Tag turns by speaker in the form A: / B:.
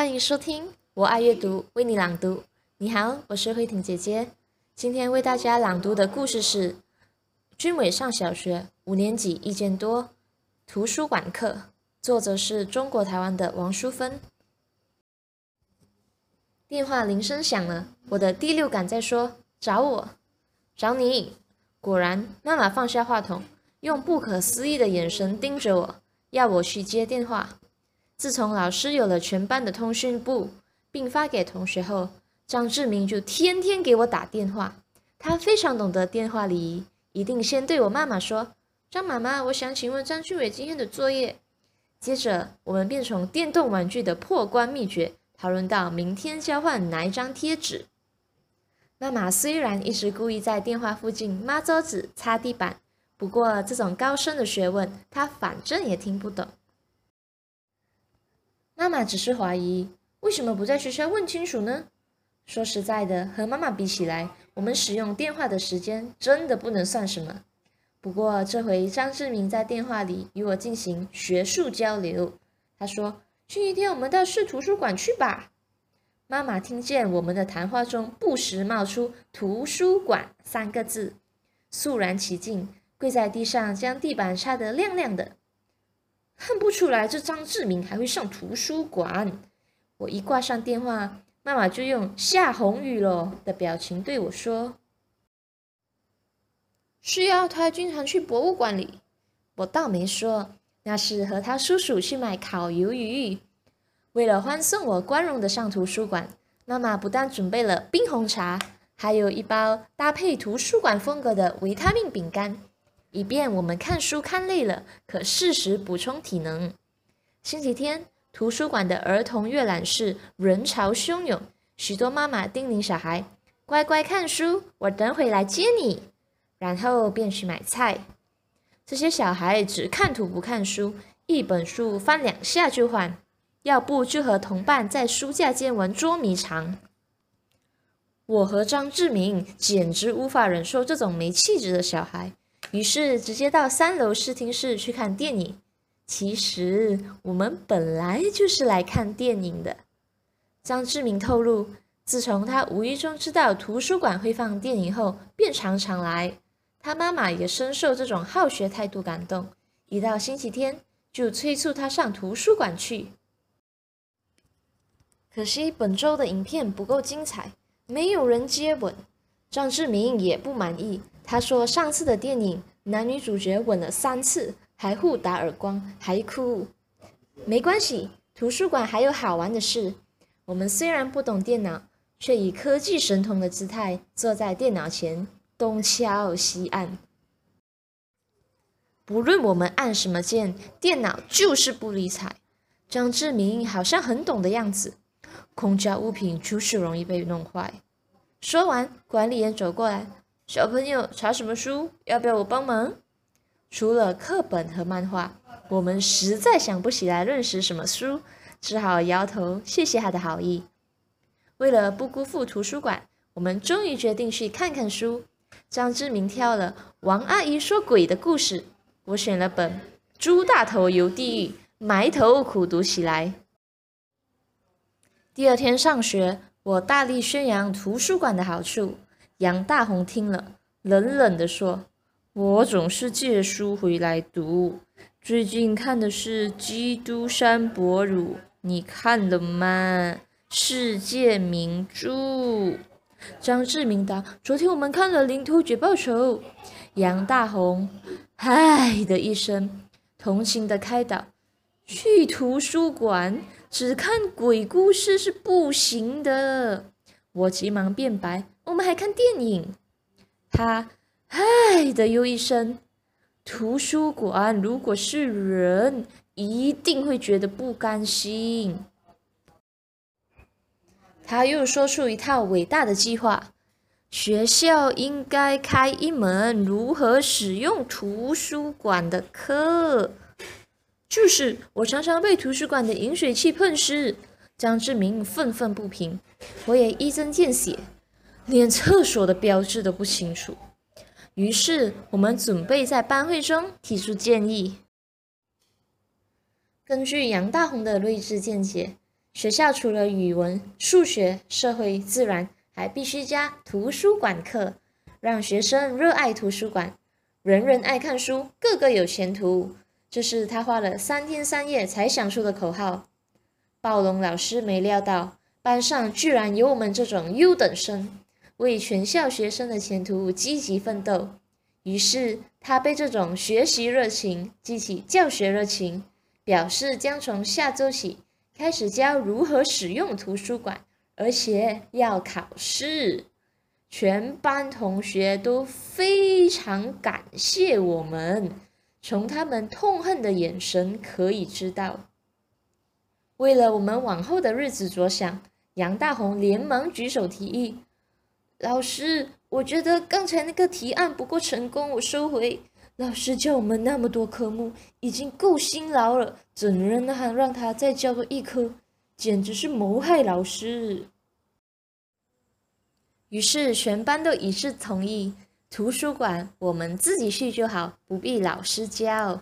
A: 欢迎收听，我爱阅读，为你朗读。你好，我是慧婷姐姐。今天为大家朗读的故事是《君伟上小学五年级意见多图书馆课》，作者是中国台湾的王淑芬。电话铃声响了，我的第六感在说：“找我，找你。”果然，妈妈放下话筒，用不可思议的眼神盯着我，要我去接电话。自从老师有了全班的通讯簿，并发给同学后，张志明就天天给我打电话。他非常懂得电话礼仪，一定先对我妈妈说：“张妈妈，我想请问张俊伟今天的作业。”接着，我们便从电动玩具的破关秘诀讨论到明天交换哪一张贴纸。妈妈虽然一直故意在电话附近抹桌子、擦地板，不过这种高深的学问，她反正也听不懂。妈妈只是怀疑，为什么不在学校问清楚呢？说实在的，和妈妈比起来，我们使用电话的时间真的不能算什么。不过这回张志明在电话里与我进行学术交流，他说：“星期天我们到市图书馆去吧。”妈妈听见我们的谈话中不时冒出“图书馆”三个字，肃然起敬，跪在地上将地板擦得亮亮的。看不出来，这张志明还会上图书馆。我一挂上电话，妈妈就用下红雨了的表情对我说：“是要他经常去博物馆里。”我倒没说，那是和他叔叔去买烤鱿鱼。为了欢送我光荣的上图书馆，妈妈不但准备了冰红茶，还有一包搭配图书馆风格的维他命饼干。以便我们看书看累了，可适时补充体能。星期天，图书馆的儿童阅览室人潮汹涌，许多妈妈叮咛小孩：“乖乖看书，我等会来接你。”然后便去买菜。这些小孩只看图不看书，一本书翻两下就换，要不就和同伴在书架间玩捉迷藏。我和张志明简直无法忍受这种没气质的小孩。于是直接到三楼视听室去看电影。其实我们本来就是来看电影的。张志明透露，自从他无意中知道图书馆会放电影后，便常常来。他妈妈也深受这种好学态度感动，一到星期天就催促他上图书馆去。可惜本周的影片不够精彩，没有人接吻。张志明也不满意。他说：“上次的电影，男女主角吻了三次，还互打耳光，还哭。没关系，图书馆还有好玩的事。我们虽然不懂电脑，却以科技神童的姿态坐在电脑前，东敲西按。不论我们按什么键，电脑就是不理睬。张志明好像很懂的样子。空家物品就是容易被弄坏。”说完，管理员走过来。小朋友查什么书？要不要我帮忙？除了课本和漫画，我们实在想不起来认识什么书，只好摇头，谢谢他的好意。为了不辜负图书馆，我们终于决定去看看书。张志明挑了《王阿姨说鬼的故事》，我选了本《猪大头游地狱》，埋头苦读起来。第二天上学，我大力宣扬图书馆的好处。杨大红听了，冷冷地说：“我总是借书回来读，最近看的是《基督山伯儒》，你看了吗？世界名著。”张志明答：“昨天我们看了《领土绝报仇》。”杨大红“唉”的一声，同情的开导：“去图书馆只看鬼故事是不行的。”我急忙辩白。我们还看电影，他唉的又一声。图书馆如果是人，一定会觉得不甘心。他又说出一套伟大的计划：学校应该开一门如何使用图书馆的课。就是我常常被图书馆的饮水器喷湿。张志明愤愤不平，我也一针见血。连厕所的标志都不清楚，于是我们准备在班会中提出建议。根据杨大红的睿智见解，学校除了语文、数学、社会、自然，还必须加图书馆课，让学生热爱图书馆，人人爱看书，个个有前途。这是他花了三天三夜才想出的口号。暴龙老师没料到班上居然有我们这种优等生，为全校学生的前途积极奋斗。于是他被这种学习热情激起教学热情，表示将从下周起开始教如何使用图书馆，而且要考试。全班同学都非常感谢我们。从他们痛恨的眼神可以知道，为了我们往后的日子着想，杨大红连忙举手提议：“老师，我觉得刚才那个提案不够成功，我收回。老师教我们那么多科目，已经够辛劳了，怎能还让他再教多一科？简直是谋害老师！”于是全班都一致同意。图书馆我们自己去就好，不必老师教。